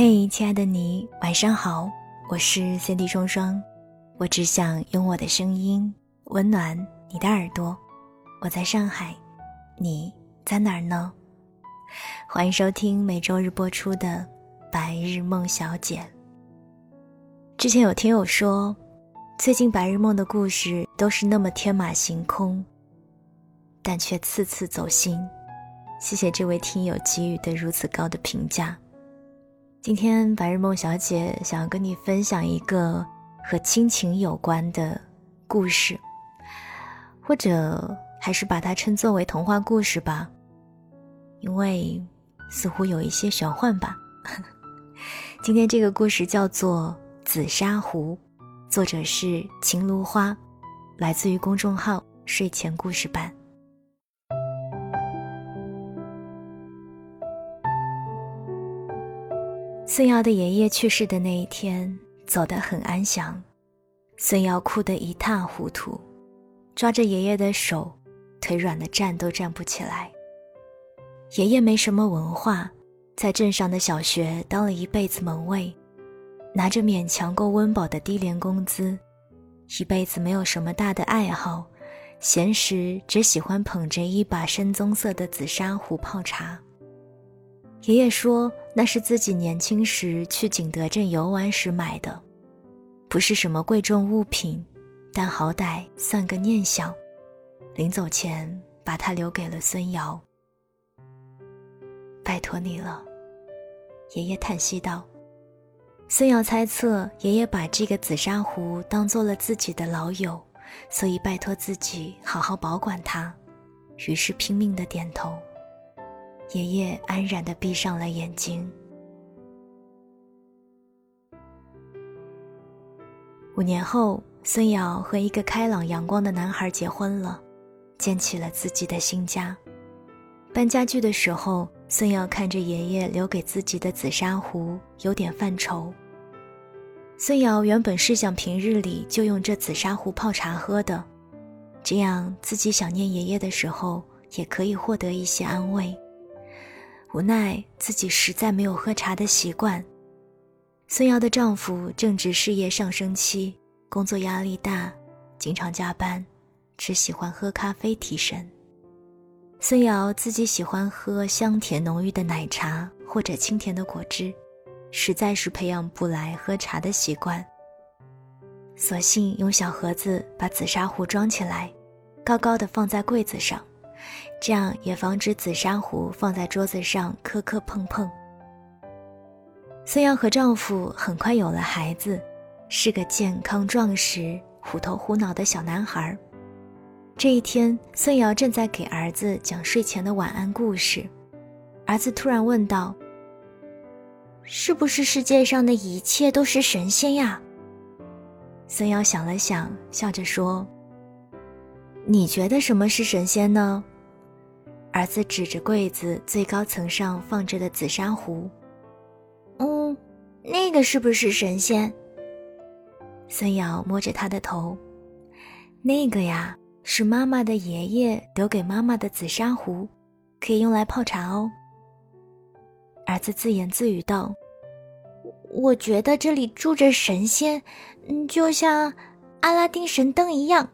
嘿，亲爱的你，晚上好，我是 Cindy 双双，我只想用我的声音温暖你的耳朵。我在上海，你在哪儿呢？欢迎收听每周日播出的《白日梦小姐》。之前有听友说，最近白日梦的故事都是那么天马行空，但却次次走心。谢谢这位听友给予的如此高的评价。今天白日梦小姐想要跟你分享一个和亲情有关的故事，或者还是把它称作为童话故事吧，因为似乎有一些玄幻吧。今天这个故事叫做《紫砂壶》，作者是秦芦花，来自于公众号睡前故事版。孙瑶的爷爷去世的那一天，走得很安详。孙瑶哭得一塌糊涂，抓着爷爷的手，腿软的站都站不起来。爷爷没什么文化，在镇上的小学当了一辈子门卫，拿着勉强够温饱的低廉工资，一辈子没有什么大的爱好，闲时只喜欢捧着一把深棕色的紫砂壶泡茶。爷爷说：“那是自己年轻时去景德镇游玩时买的，不是什么贵重物品，但好歹算个念想。临走前，把它留给了孙瑶。拜托你了。”爷爷叹息道。孙瑶猜测爷爷把这个紫砂壶当做了自己的老友，所以拜托自己好好保管它，于是拼命的点头。爷爷安然的闭上了眼睛。五年后，孙瑶和一个开朗阳光的男孩结婚了，建起了自己的新家。搬家具的时候，孙瑶看着爷爷留给自己的紫砂壶，有点犯愁。孙瑶原本是想平日里就用这紫砂壶泡茶喝的，这样自己想念爷爷的时候，也可以获得一些安慰。无奈自己实在没有喝茶的习惯。孙瑶的丈夫正值事业上升期，工作压力大，经常加班，只喜欢喝咖啡提神。孙瑶自己喜欢喝香甜浓郁的奶茶或者清甜的果汁，实在是培养不来喝茶的习惯。索性用小盒子把紫砂壶装起来，高高的放在柜子上。这样也防止紫砂壶放在桌子上磕磕碰碰。孙瑶和丈夫很快有了孩子，是个健康壮实、虎头虎脑的小男孩。这一天，孙瑶正在给儿子讲睡前的晚安故事，儿子突然问道：“是不是世界上的一切都是神仙呀？”孙瑶想了想，笑着说：“你觉得什么是神仙呢？”儿子指着柜子最高层上放着的紫砂壶，“嗯，那个是不是神仙？”孙瑶摸着他的头，“那个呀，是妈妈的爷爷留给妈妈的紫砂壶，可以用来泡茶哦。”儿子自言自语道：“我觉得这里住着神仙，嗯，就像阿拉丁神灯一样。”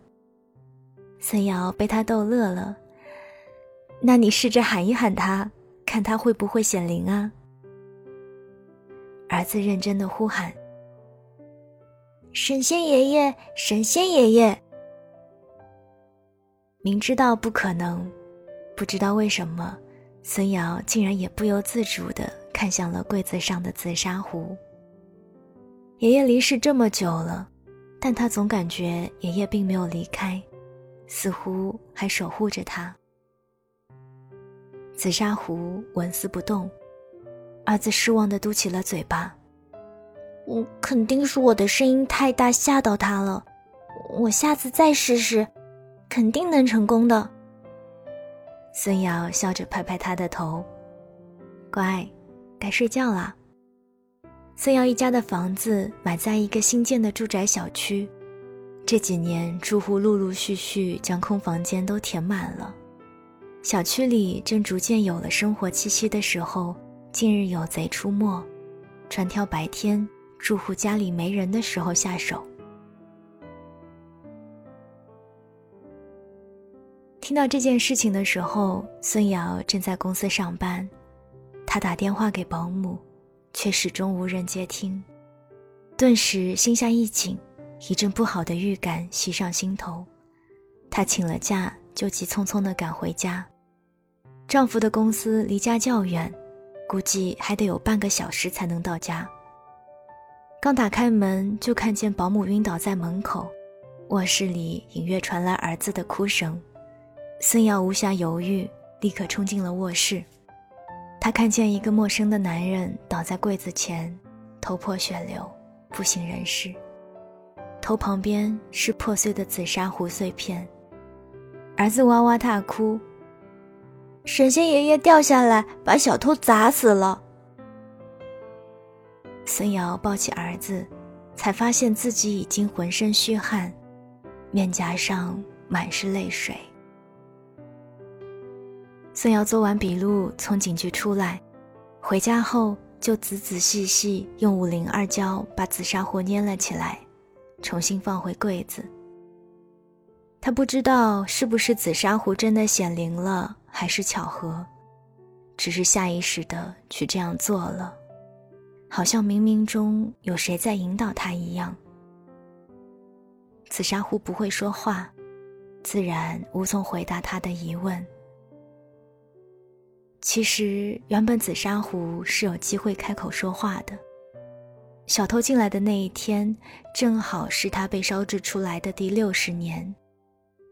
孙瑶被他逗乐了。那你试着喊一喊他，看他会不会显灵啊？儿子认真的呼喊：“神仙爷爷，神仙爷爷！”明知道不可能，不知道为什么，孙瑶竟然也不由自主的看向了柜子上的紫砂壶。爷爷离世这么久了，但他总感觉爷爷并没有离开，似乎还守护着他。紫砂壶纹丝不动，儿子失望的嘟起了嘴巴。嗯，肯定是我的声音太大吓到他了，我下次再试试，肯定能成功的。孙瑶笑着拍拍他的头，乖，该睡觉了。孙瑶一家的房子买在一个新建的住宅小区，这几年住户陆陆续续将空房间都填满了。小区里正逐渐有了生活气息的时候，近日有贼出没，专挑白天住户家里没人的时候下手。听到这件事情的时候，孙瑶正在公司上班，她打电话给保姆，却始终无人接听，顿时心下一紧，一阵不好的预感袭上心头。她请了假，就急匆匆地赶回家。丈夫的公司离家较远，估计还得有半个小时才能到家。刚打开门，就看见保姆晕倒在门口，卧室里隐约传来儿子的哭声。孙瑶无暇犹豫，立刻冲进了卧室。她看见一个陌生的男人倒在柜子前，头破血流，不省人事。头旁边是破碎的紫砂壶碎片。儿子哇哇大哭。神仙爷爷掉下来，把小偷砸死了。孙瑶抱起儿子，才发现自己已经浑身虚汗，面颊上满是泪水。孙瑶做完笔录，从警局出来，回家后就仔仔细细用五零二胶把紫砂壶粘了起来，重新放回柜子。他不知道是不是紫砂壶真的显灵了，还是巧合，只是下意识的去这样做了，好像冥冥中有谁在引导他一样。紫砂壶不会说话，自然无从回答他的疑问。其实，原本紫砂壶是有机会开口说话的。小偷进来的那一天，正好是他被烧制出来的第六十年，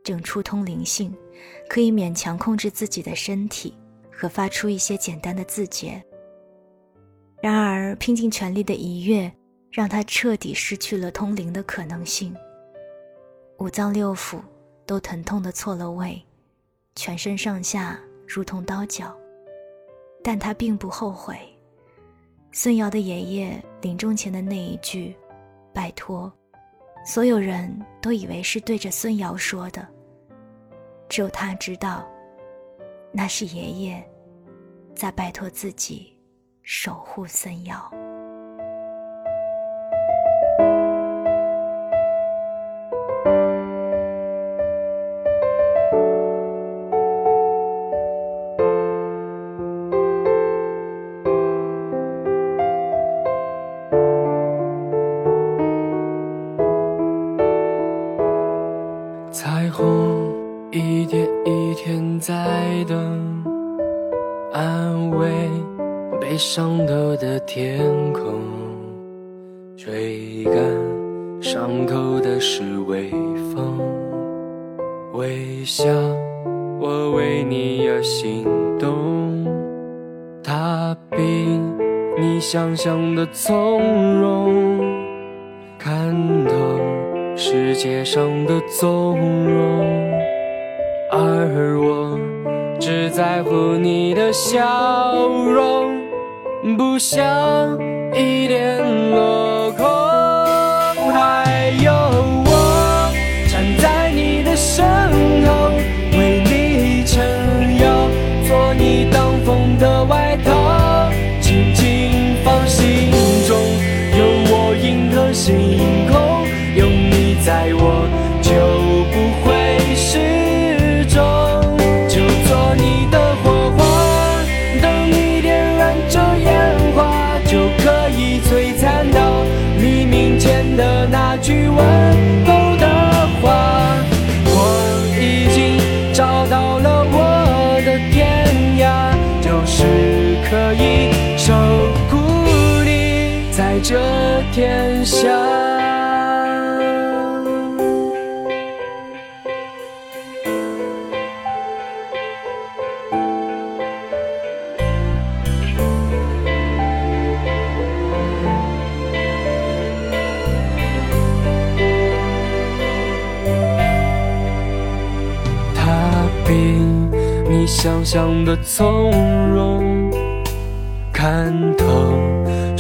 正触通灵性，可以勉强控制自己的身体和发出一些简单的字节。然而，拼尽全力的一跃，让他彻底失去了通灵的可能性。五脏六腑都疼痛的错了位，全身上下如同刀绞。但他并不后悔。孙瑶的爷爷临终前的那一句“拜托”，所有人都以为是对着孙瑶说的。只有他知道，那是爷爷在拜托自己守护森妖。上头的天空，吹干伤口的是微风。微笑，我为你而心动。它比你想象的从容，看透世界上的纵容。而我只在乎你的笑容。不想一点落空，还有我站在你的身后，为你撑腰，做你挡风的外套，紧紧放心。这天下。他比你想象的从容，看透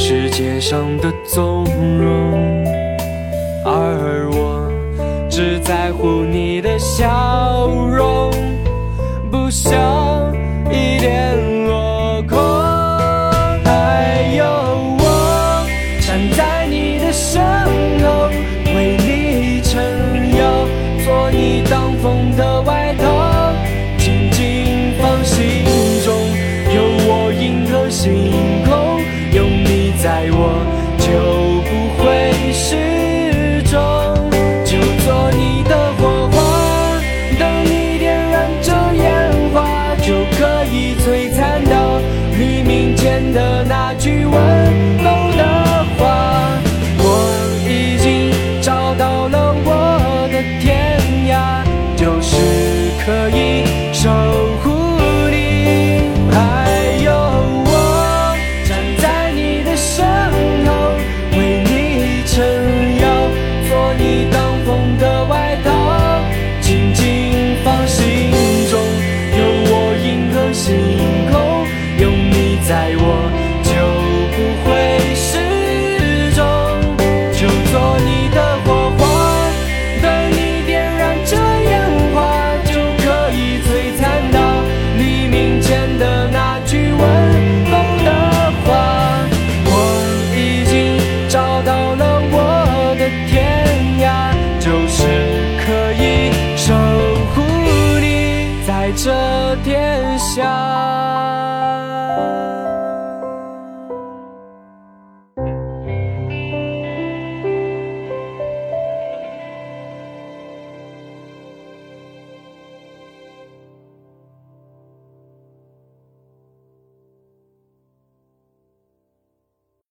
世界上的纵容，而我只在乎你的笑容，不想。守护这天下。